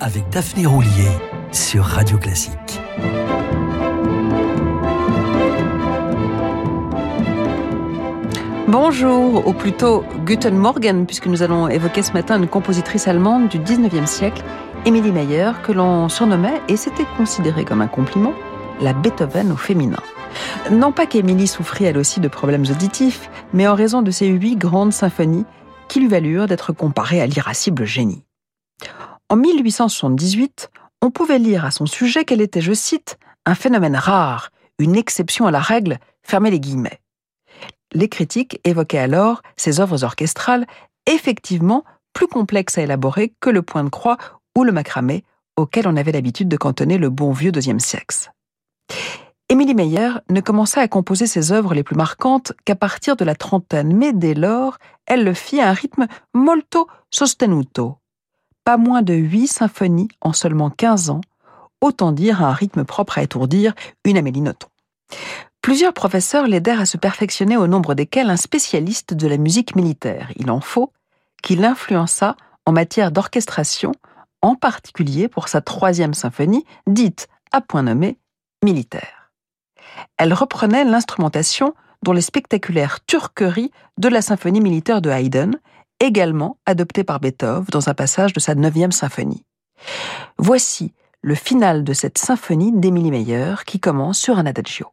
avec Daphné Roulier sur Radio Classique. Bonjour, ou plutôt Guten Morgen, puisque nous allons évoquer ce matin une compositrice allemande du 19e siècle, Emilie Meyer, que l'on surnommait, et c'était considéré comme un compliment, la Beethoven au féminin. Non pas qu'Émilie souffrit elle aussi de problèmes auditifs, mais en raison de ses huit grandes symphonies qui lui valurent d'être comparée à l'irascible génie. En 1878, on pouvait lire à son sujet qu'elle était, je cite, un phénomène rare, une exception à la règle, fermez les guillemets. Les critiques évoquaient alors ses œuvres orchestrales, effectivement plus complexes à élaborer que le point de croix ou le macramé, auquel on avait l'habitude de cantonner le bon vieux deuxième siècle. Émilie Meyer ne commença à composer ses œuvres les plus marquantes qu'à partir de la trentaine, mais dès lors, elle le fit à un rythme molto sostenuto. Pas moins de huit symphonies en seulement quinze ans, autant dire à un rythme propre à étourdir une Amélie Nothomb. Plusieurs professeurs l'aidèrent à se perfectionner au nombre desquels un spécialiste de la musique militaire, il en faut, qui l'influença en matière d'orchestration, en particulier pour sa troisième symphonie, dite, à point nommé, militaire elle reprenait l'instrumentation dont les spectaculaires turqueries de la symphonie militaire de Haydn, également adoptée par Beethoven dans un passage de sa neuvième symphonie. Voici le final de cette symphonie d'Emilie Meyer qui commence sur un adagio.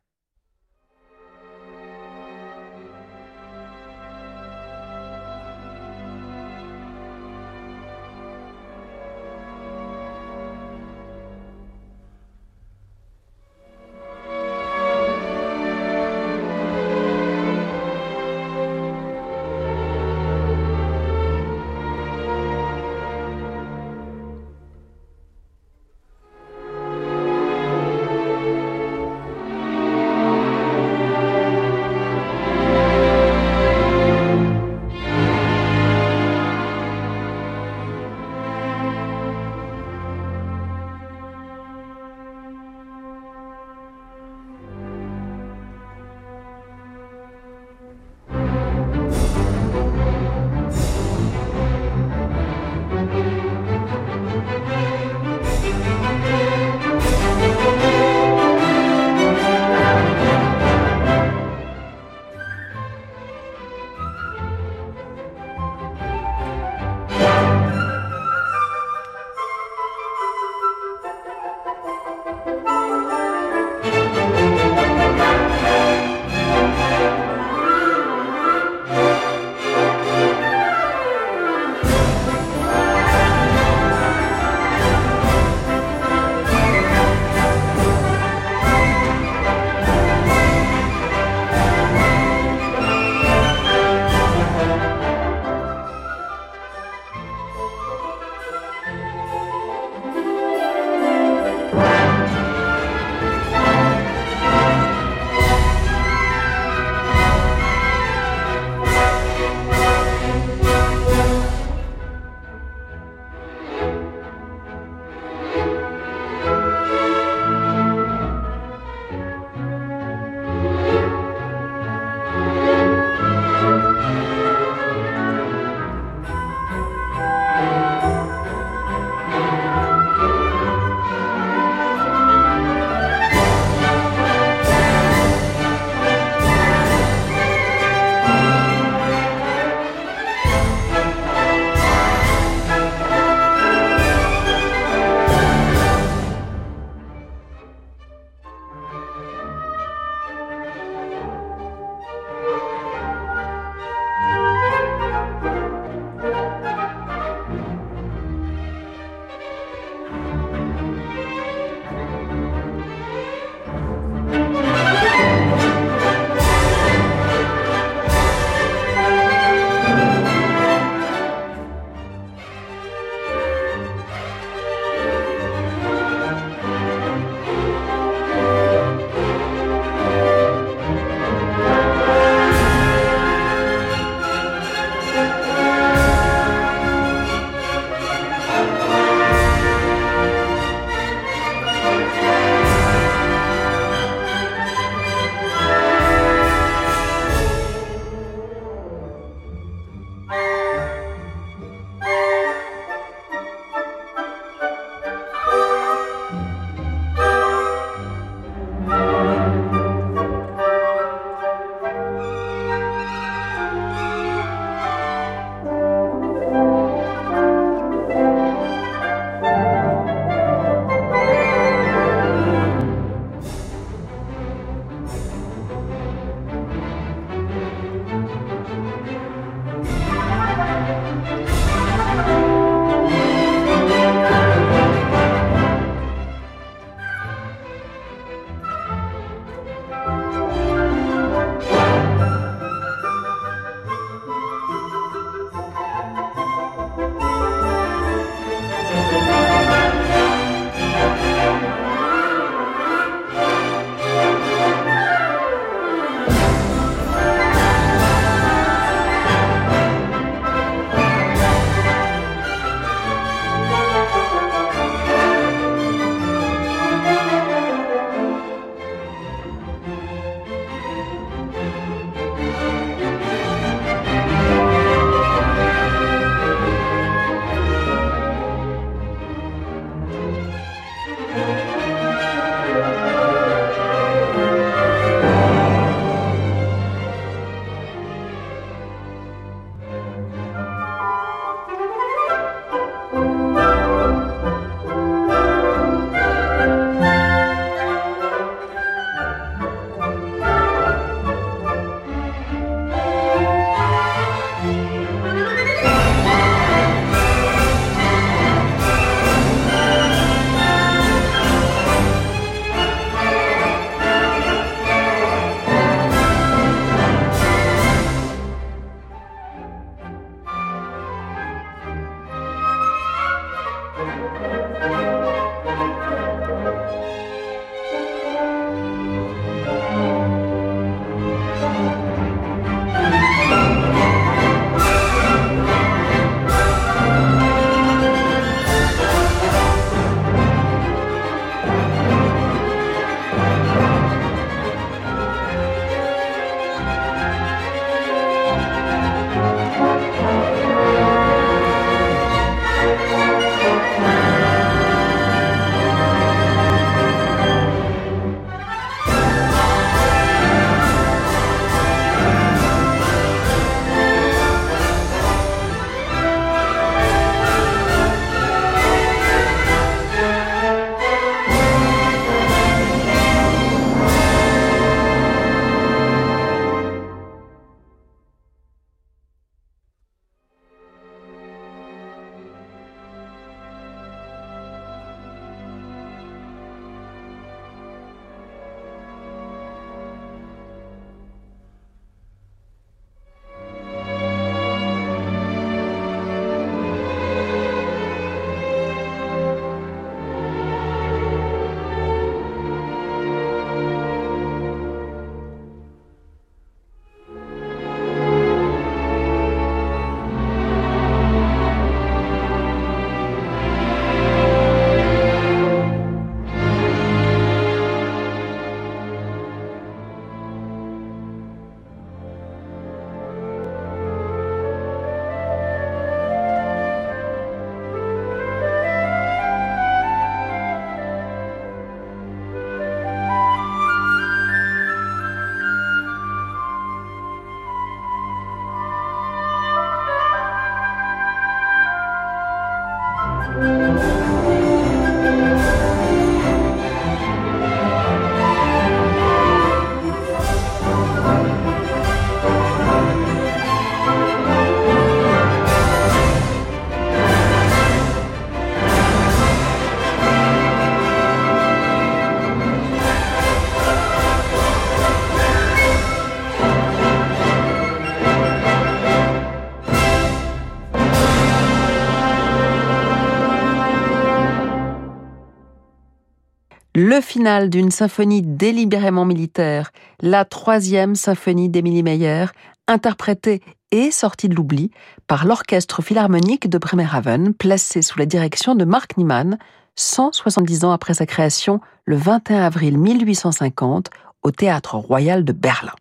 Le final d'une symphonie délibérément militaire, la troisième symphonie d'Émilie Meyer, interprétée et sortie de l'oubli par l'Orchestre Philharmonique de Bremerhaven, placé sous la direction de Mark Niemann, 170 ans après sa création, le 21 avril 1850, au Théâtre Royal de Berlin.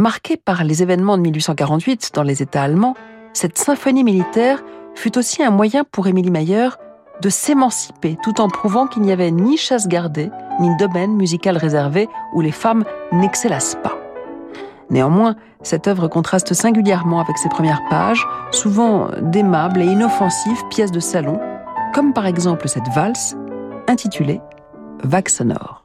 Marquée par les événements de 1848 dans les États allemands, cette symphonie militaire fut aussi un moyen pour Émilie Meyer de s'émanciper tout en prouvant qu'il n'y avait ni chasse gardée, ni domaine musical réservé où les femmes n'excellassent pas. Néanmoins, cette œuvre contraste singulièrement avec ses premières pages, souvent d'aimables et inoffensives pièces de salon, comme par exemple cette valse intitulée Vague sonore.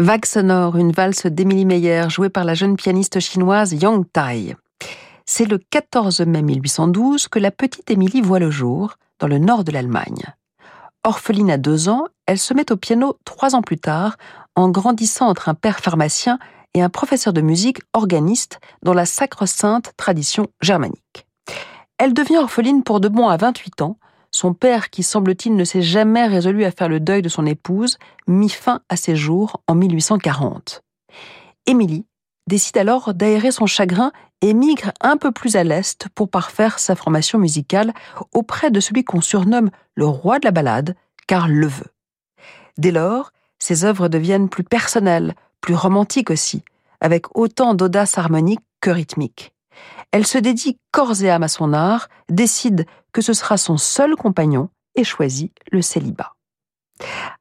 Vague sonore, une valse d'Émilie Meyer jouée par la jeune pianiste chinoise Yang Tai. C'est le 14 mai 1812 que la petite Émilie voit le jour, dans le nord de l'Allemagne. Orpheline à deux ans, elle se met au piano trois ans plus tard, en grandissant entre un père pharmacien et un professeur de musique organiste dans la sacre-sainte tradition germanique. Elle devient orpheline pour de bon à 28 ans, son père, qui semble-t-il ne s'est jamais résolu à faire le deuil de son épouse, mit fin à ses jours en 1840. Émilie décide alors d'aérer son chagrin et migre un peu plus à l'est pour parfaire sa formation musicale auprès de celui qu'on surnomme le roi de la ballade, Karl Leveux. Dès lors, ses œuvres deviennent plus personnelles, plus romantiques aussi, avec autant d'audace harmonique que rythmique. Elle se dédie corps et âme à son art, décide que ce sera son seul compagnon et choisit le célibat.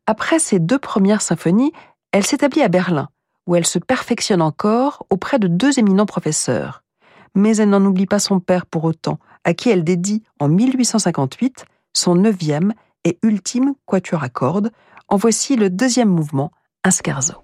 Après ses deux premières symphonies, elle s'établit à Berlin, où elle se perfectionne encore auprès de deux éminents professeurs. Mais elle n'en oublie pas son père pour autant, à qui elle dédie en 1858 son neuvième et ultime quatuor à cordes. En voici le deuxième mouvement, un scherzo.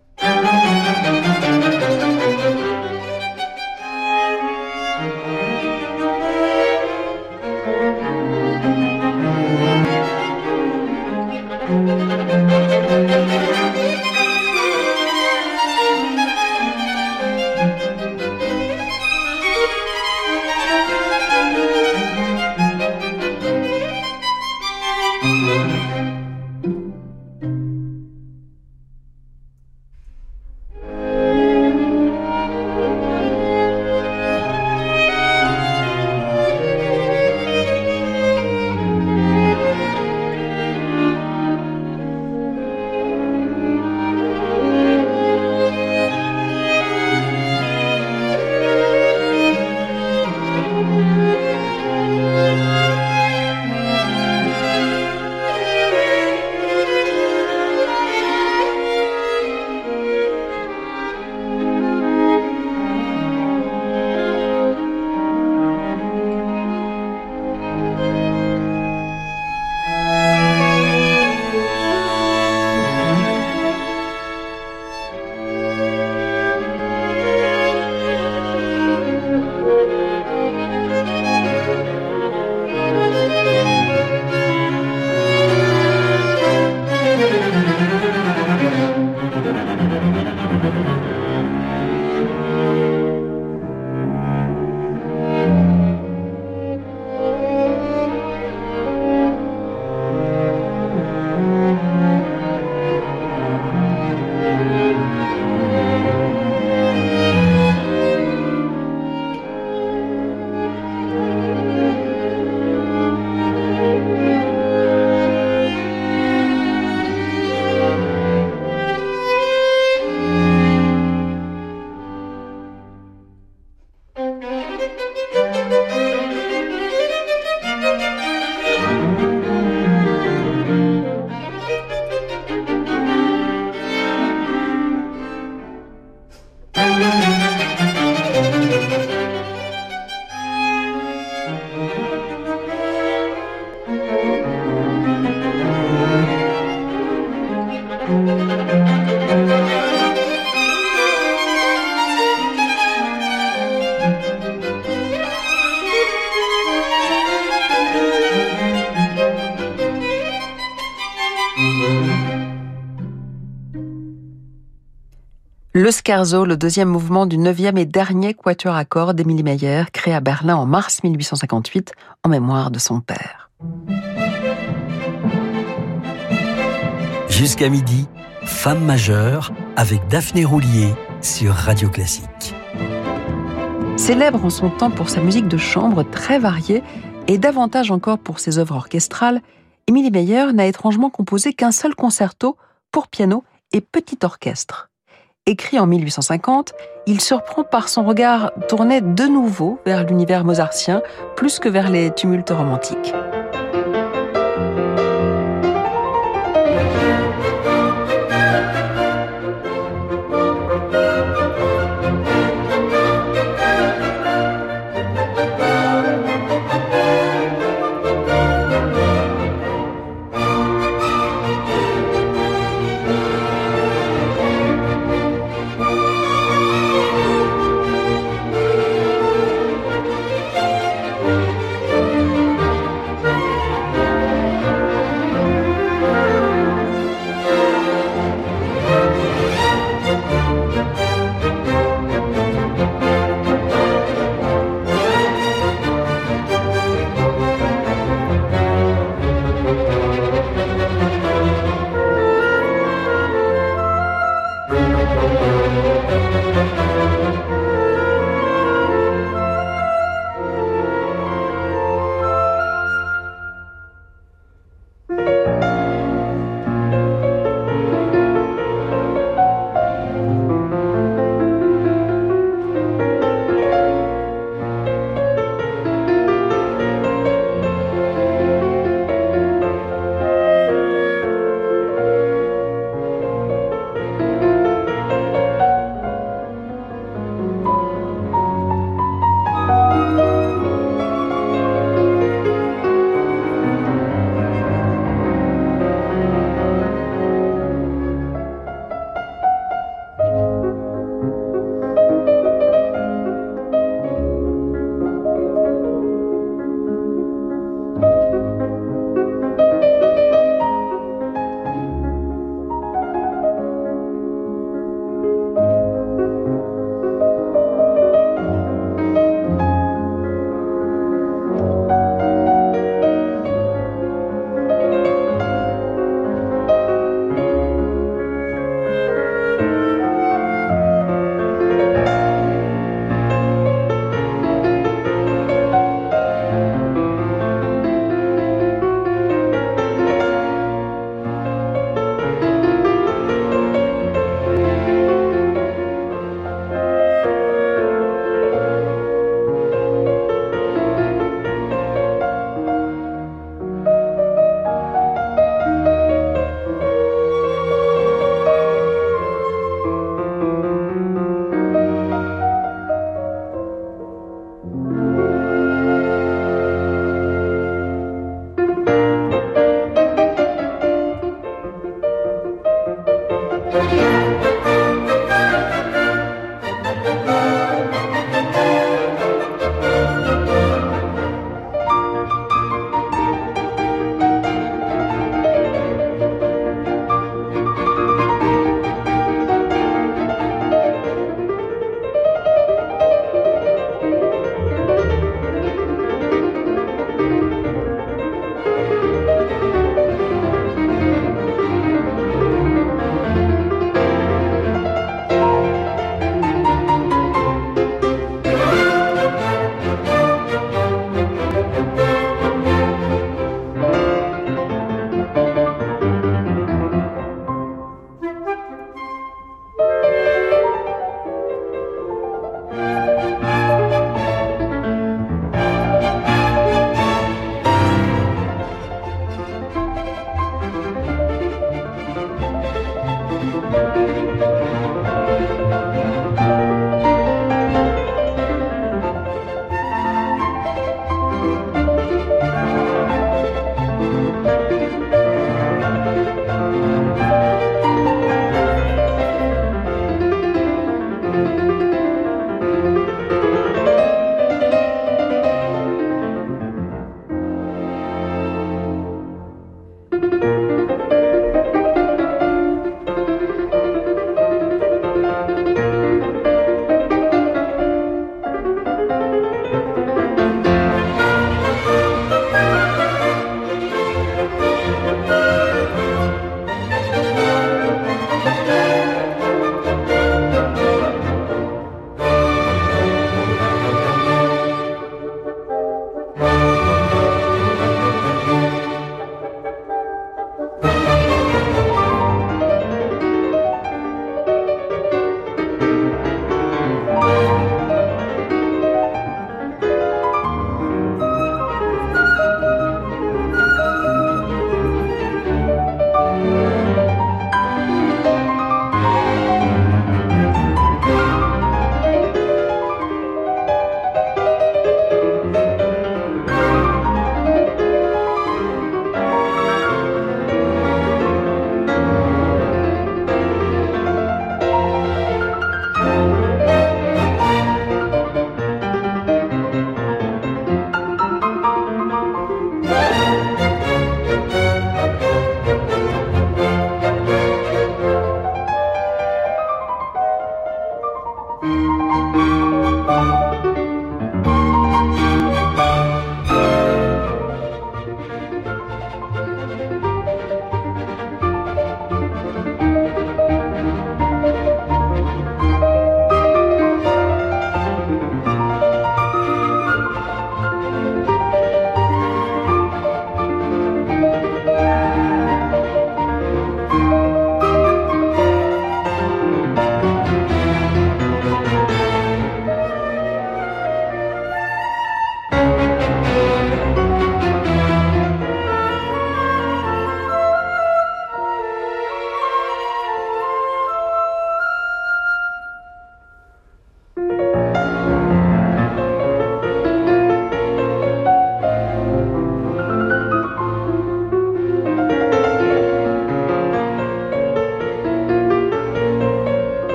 Le Scherzo, le deuxième mouvement du neuvième et dernier quatuor à cordes d'Émilie Meyer, créé à Berlin en mars 1858 en mémoire de son père. Jusqu'à midi, Femme majeure avec Daphné Roulier sur Radio Classique. Célèbre en son temps pour sa musique de chambre très variée et davantage encore pour ses œuvres orchestrales, Émilie Meyer n'a étrangement composé qu'un seul concerto pour piano et petit orchestre. Écrit en 1850, il surprend par son regard tourné de nouveau vers l'univers mozartien plus que vers les tumultes romantiques.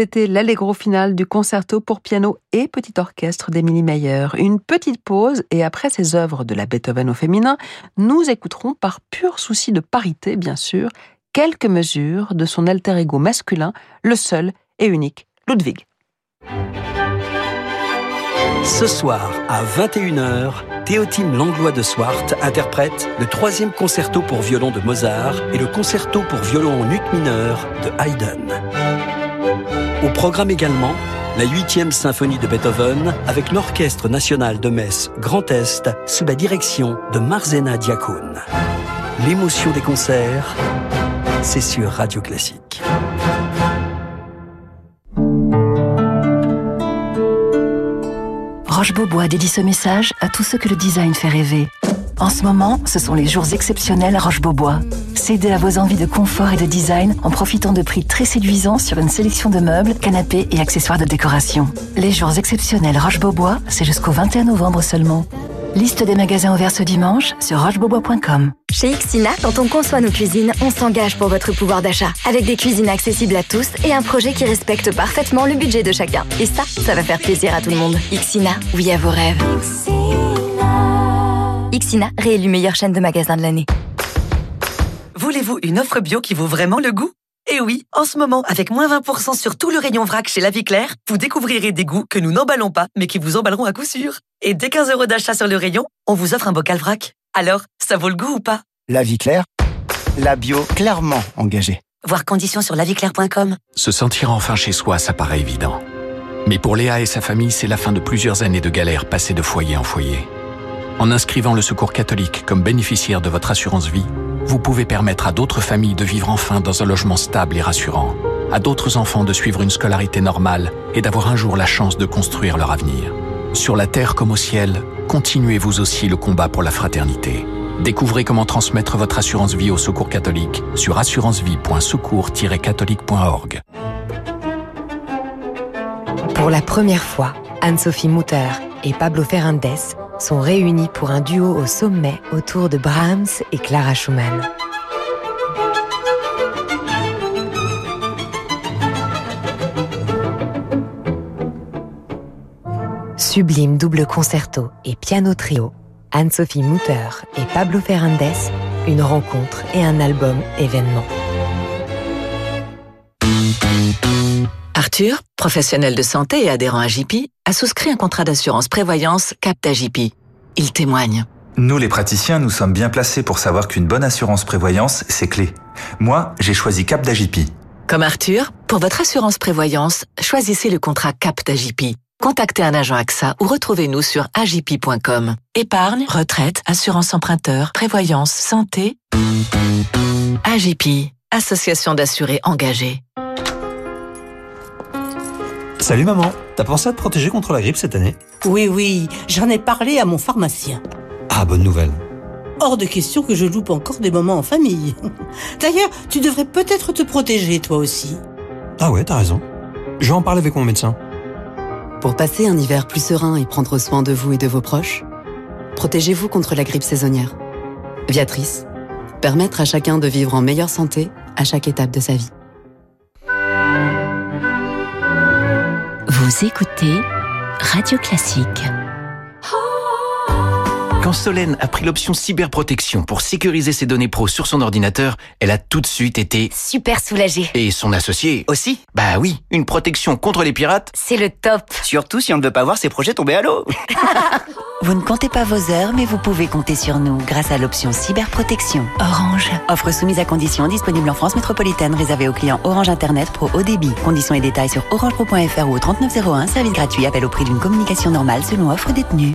C'était l'allegro final du concerto pour piano et petit orchestre d'Emilie Meyer. Une petite pause et après ces œuvres de la Beethoven au féminin, nous écouterons par pur souci de parité, bien sûr, quelques mesures de son alter ego masculin, le seul et unique Ludwig. Ce soir à 21h, Théotime Langlois de Swart interprète le troisième concerto pour violon de Mozart et le concerto pour violon en ut mineur de Haydn. Au programme également, la huitième symphonie de Beethoven avec l'Orchestre national de Metz Grand Est sous la direction de Marzena Diakoun. L'émotion des concerts, c'est sur Radio Classique. Roche Beaubois dédie ce message à tous ceux que le design fait rêver. En ce moment, ce sont les jours exceptionnels à Roche-Beaubois. Cédez à vos envies de confort et de design en profitant de prix très séduisants sur une sélection de meubles, canapés et accessoires de décoration. Les jours exceptionnels Roche-Beaubois, c'est jusqu'au 21 novembre seulement. Liste des magasins ouverts ce dimanche sur rochebeaubois.com. Chez Xina, quand on conçoit nos cuisines, on s'engage pour votre pouvoir d'achat. Avec des cuisines accessibles à tous et un projet qui respecte parfaitement le budget de chacun. Et ça, ça va faire plaisir à tout le monde. Xina, oui à vos rêves. Xina, réélu meilleure chaîne de magasins de l'année. Voulez-vous une offre bio qui vaut vraiment le goût? Eh oui, en ce moment, avec moins 20% sur tout le rayon vrac chez La Vie Claire, vous découvrirez des goûts que nous n'emballons pas, mais qui vous emballeront à coup sûr. Et dès 15 euros d'achat sur le rayon, on vous offre un bocal vrac. Alors, ça vaut le goût ou pas? La Vie Claire, la bio clairement engagée. Voir conditions sur laviclaire.com. Se sentir enfin chez soi, ça paraît évident. Mais pour Léa et sa famille, c'est la fin de plusieurs années de galère passées de foyer en foyer. En inscrivant le Secours catholique comme bénéficiaire de votre assurance vie, vous pouvez permettre à d'autres familles de vivre enfin dans un logement stable et rassurant, à d'autres enfants de suivre une scolarité normale et d'avoir un jour la chance de construire leur avenir. Sur la terre comme au ciel, continuez vous aussi le combat pour la fraternité. Découvrez comment transmettre votre assurance vie au Secours catholique sur assurancevie.secours-catholique.org. Pour la première fois, Anne-Sophie Mutter et Pablo Ferrandez sont réunis pour un duo au sommet autour de Brahms et Clara Schumann. Sublime double concerto et piano trio, Anne-Sophie Mutter et Pablo Ferrandez, une rencontre et un album événement. Arthur, professionnel de santé et adhérent à JP, a souscrit un contrat d'assurance prévoyance Capta JP. Il témoigne. Nous, les praticiens, nous sommes bien placés pour savoir qu'une bonne assurance prévoyance, c'est clé. Moi, j'ai choisi Cap d'AJP. Comme Arthur, pour votre assurance prévoyance, choisissez le contrat Cap d'AJP. Contactez un agent AXA ou retrouvez-nous sur agip.com. Épargne, retraite, assurance emprunteur, prévoyance, santé. AJP, association d'assurés engagés. Salut maman, t'as pensé à te protéger contre la grippe cette année? Oui, oui, j'en ai parlé à mon pharmacien. Ah, bonne nouvelle. Hors de question que je loupe encore des moments en famille. D'ailleurs, tu devrais peut-être te protéger toi aussi. Ah ouais, t'as raison. Je vais en parler avec mon médecin. Pour passer un hiver plus serein et prendre soin de vous et de vos proches, protégez-vous contre la grippe saisonnière. Viatrice, permettre à chacun de vivre en meilleure santé à chaque étape de sa vie. Écoutez Radio Classique. Quand Solène a pris l'option cyberprotection pour sécuriser ses données pro sur son ordinateur, elle a tout de suite été super soulagée. Et son associé aussi Bah oui, une protection contre les pirates. C'est le top. Surtout si on ne veut pas voir ses projets tomber à l'eau. vous ne comptez pas vos heures, mais vous pouvez compter sur nous grâce à l'option cyberprotection. Orange. Offre soumise à conditions, disponible en France métropolitaine, réservée aux clients Orange Internet Pro haut débit. Conditions et détails sur orangepro.fr ou au 3901, service gratuit, appel au prix d'une communication normale selon offre détenue.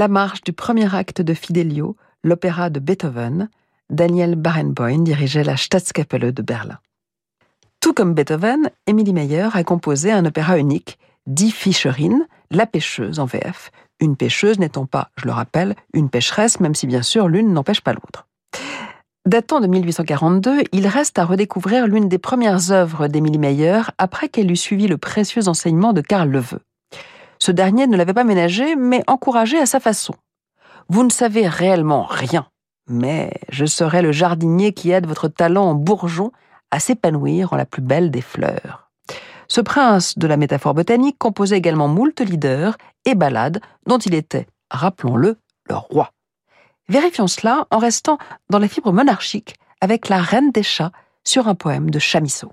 La marche du premier acte de Fidelio, l'opéra de Beethoven, Daniel Barenboim dirigeait la Staatskapelle de Berlin. Tout comme Beethoven, Emilie Meyer a composé un opéra unique, Die Fischerin, la pêcheuse en VF, une pêcheuse n'étant pas, je le rappelle, une pêcheresse, même si bien sûr l'une n'empêche pas l'autre. Datant de 1842, il reste à redécouvrir l'une des premières œuvres d'Émilie Meyer après qu'elle eut suivi le précieux enseignement de Karl Leveux. Ce dernier ne l'avait pas ménagé, mais encouragé à sa façon. Vous ne savez réellement rien, mais je serai le jardinier qui aide votre talent en bourgeon à s'épanouir en la plus belle des fleurs. Ce prince de la métaphore botanique composait également moult leaders et ballades dont il était, rappelons-le, le roi. Vérifions cela en restant dans la fibre monarchique avec la reine des chats sur un poème de Chamisso.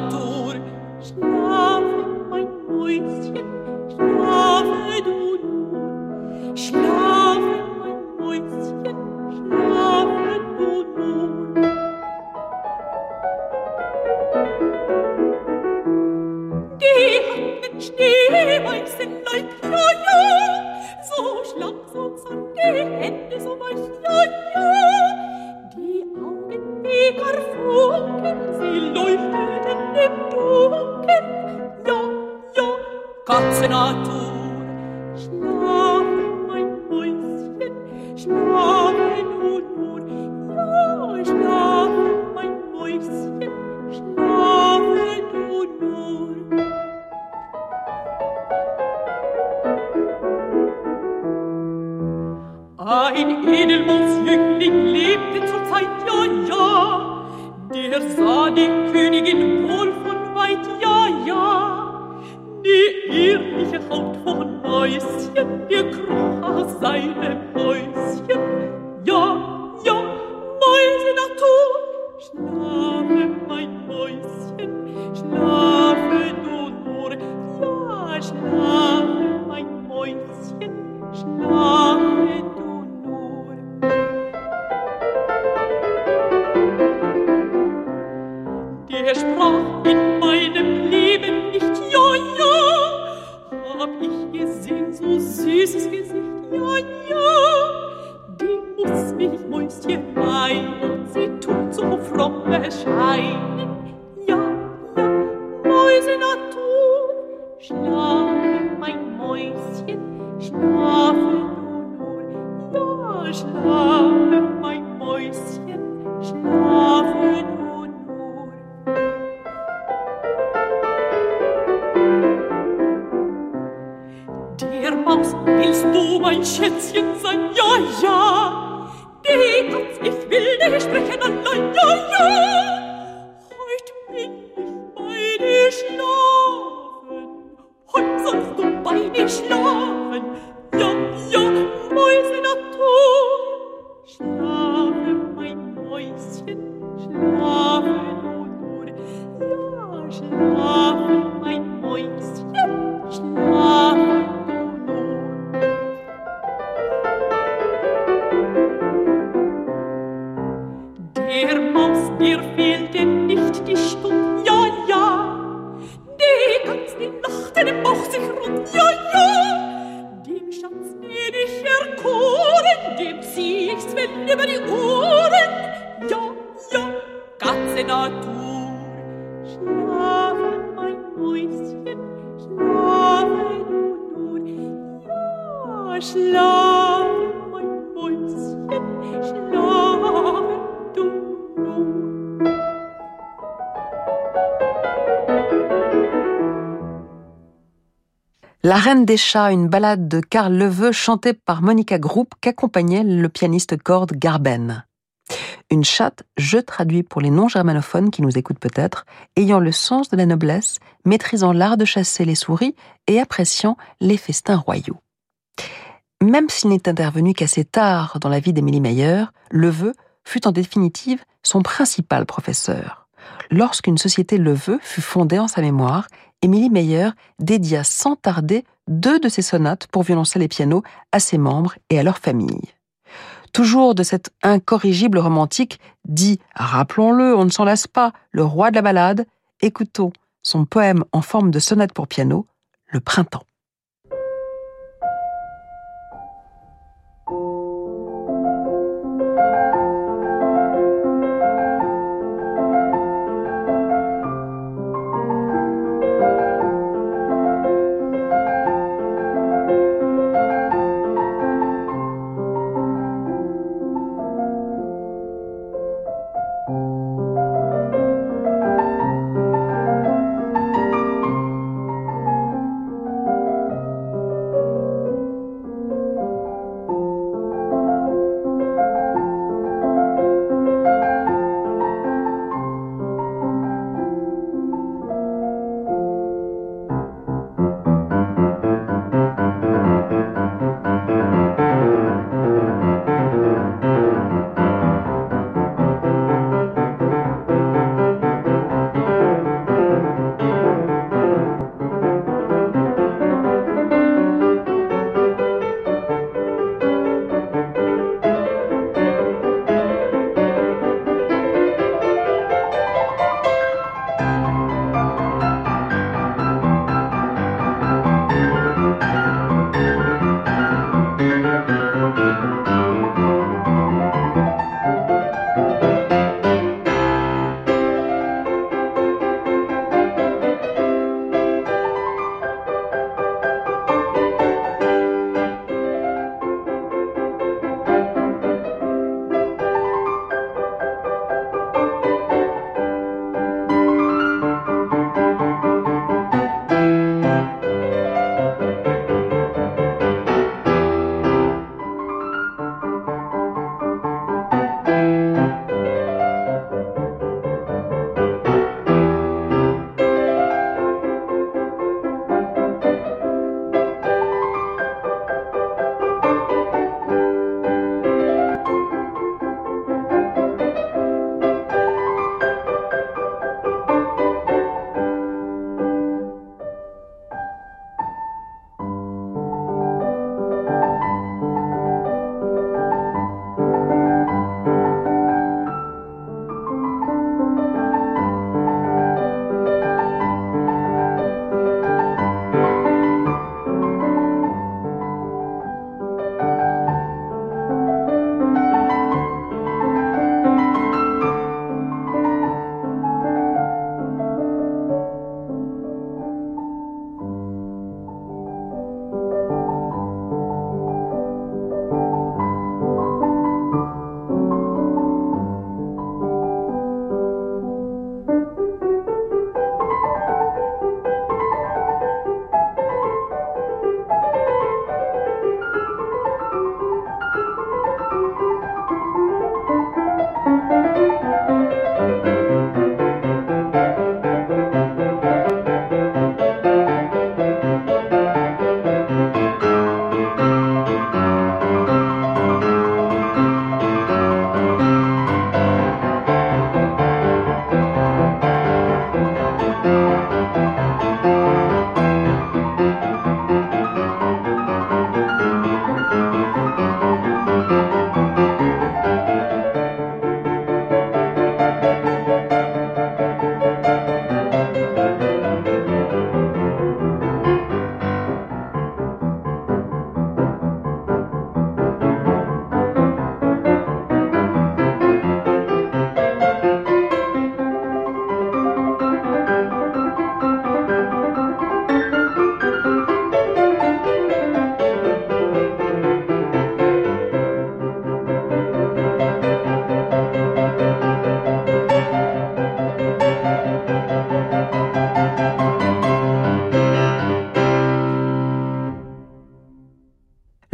Der sprach in meinem Leben nicht ja, ja. Hab ich gesehen, so süßes Gesicht, ja, ja. Die muss mich Mäuschen meinen, sie tut so fromm erscheinen. La Reine des Chats, une ballade de Karl Leveux chantée par Monica Group qu'accompagnait le pianiste corde Garben. Une chatte, je traduis pour les non-germanophones qui nous écoutent peut-être, ayant le sens de la noblesse, maîtrisant l'art de chasser les souris et appréciant les festins royaux. Même s'il n'est intervenu qu'assez tard dans la vie d'Émilie Meyer, Leveux fut en définitive son principal professeur. Lorsqu'une société Leveux fut fondée en sa mémoire, Émilie Meyer dédia sans tarder deux de ses sonates pour violoncelle et piano à ses membres et à leur famille. Toujours de cet incorrigible romantique, dit, rappelons-le, on ne s'en lasse pas, le roi de la ballade, écoutons son poème en forme de sonate pour piano, Le printemps.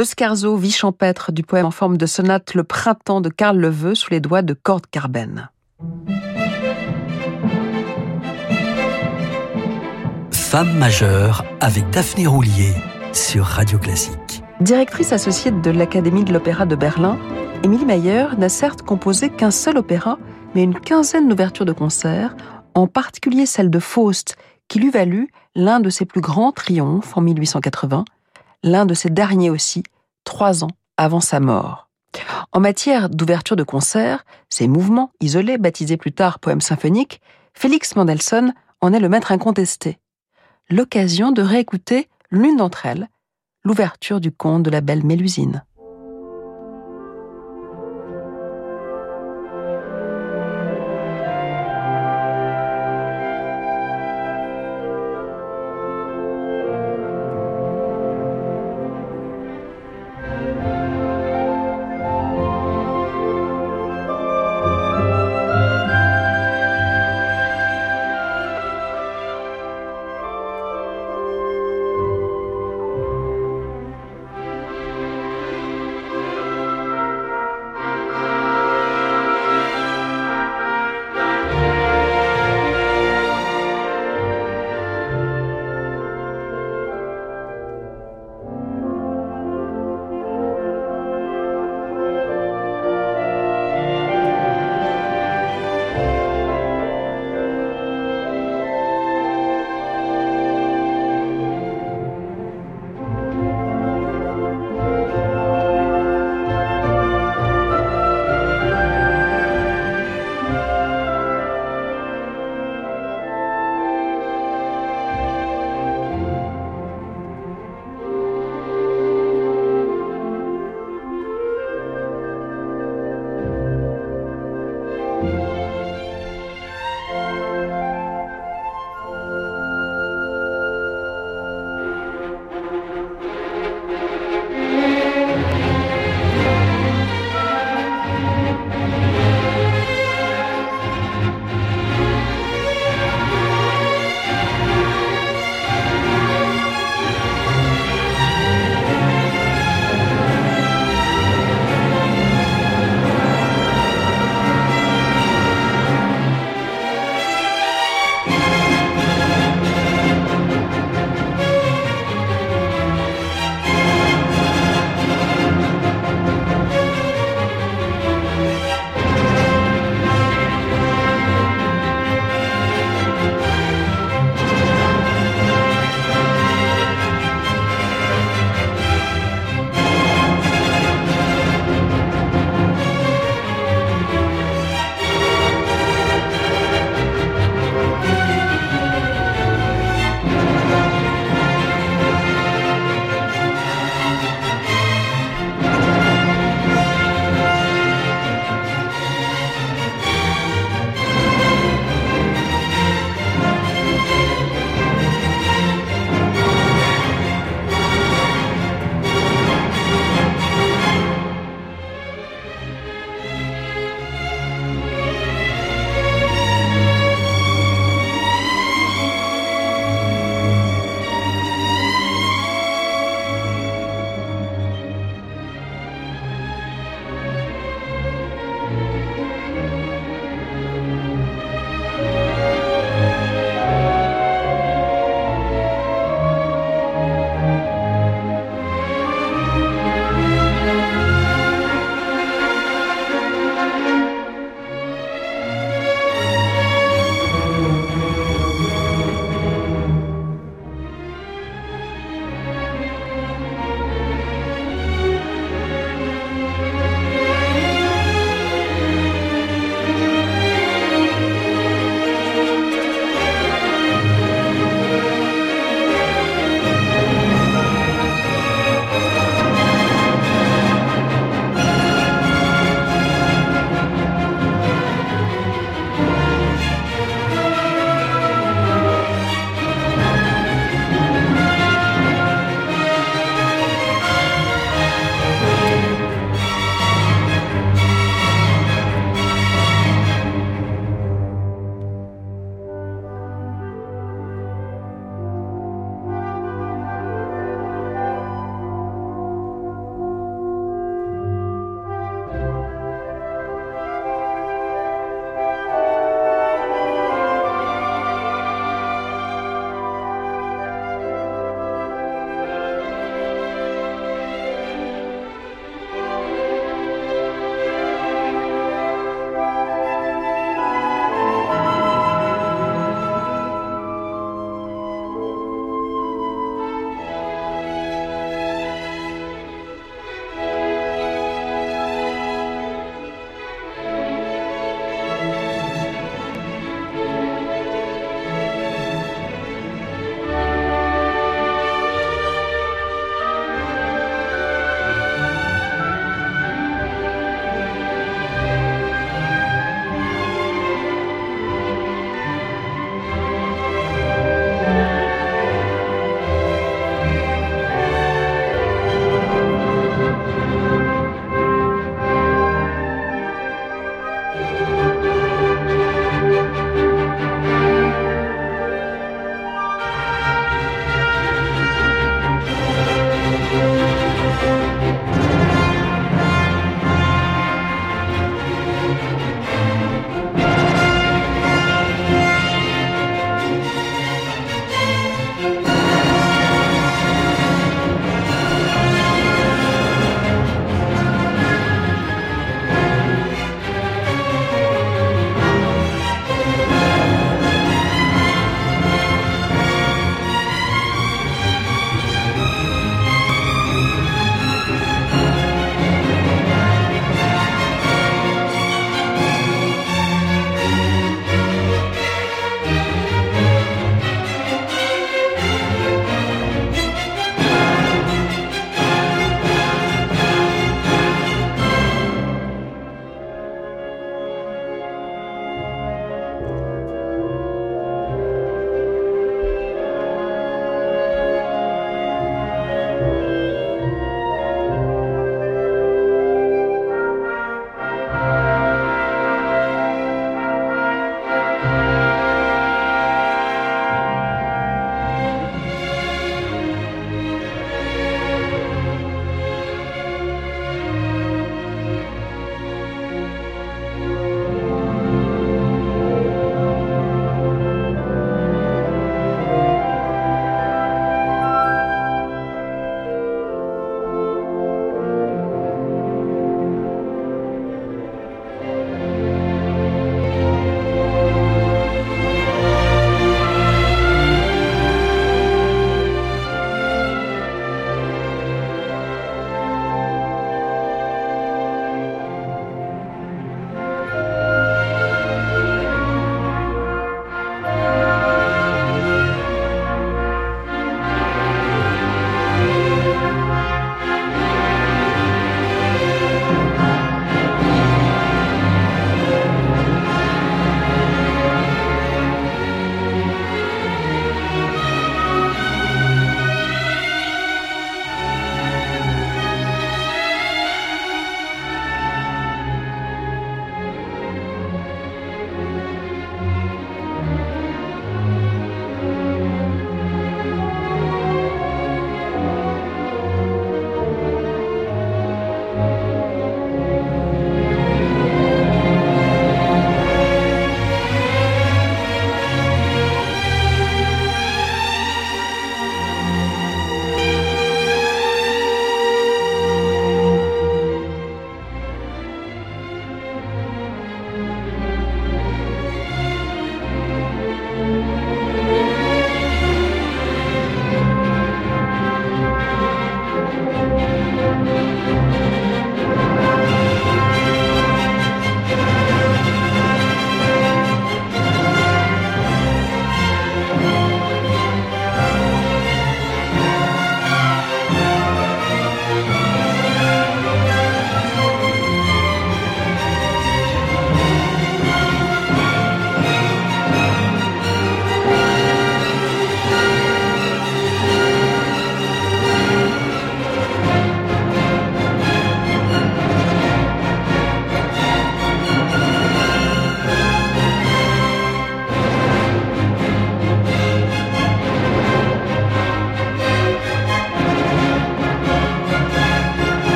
Le scarzo vie champêtre du poème en forme de sonate Le printemps de Karl Leveux sous les doigts de Cord Carben. Femme majeure avec Daphné Roulier sur Radio Classique. Directrice associée de l'Académie de l'Opéra de Berlin, Émilie Mayer n'a certes composé qu'un seul opéra, mais une quinzaine d'ouvertures de concerts, en particulier celle de Faust, qui lui valut l'un de ses plus grands triomphes en 1880, l'un de ses derniers aussi, trois ans avant sa mort. En matière d'ouverture de concert, ces mouvements isolés, baptisés plus tard poèmes symphoniques, Félix Mendelssohn en est le maître incontesté. L'occasion de réécouter l'une d'entre elles, l'ouverture du conte de la belle Mélusine.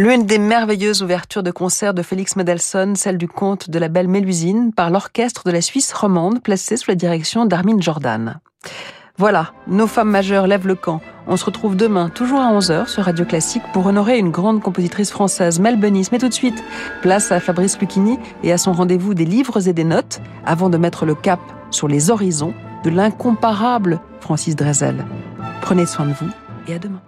L'une des merveilleuses ouvertures de concert de Félix Mendelssohn, celle du conte de la belle Mélusine, par l'orchestre de la Suisse romande, placé sous la direction d'Armin Jordan. Voilà, nos femmes majeures lèvent le camp. On se retrouve demain, toujours à 11h sur Radio Classique, pour honorer une grande compositrice française, Mel Benis. Mais tout de suite, place à Fabrice Lucchini et à son rendez-vous des livres et des notes, avant de mettre le cap sur les horizons de l'incomparable Francis Drezel. Prenez soin de vous et à demain.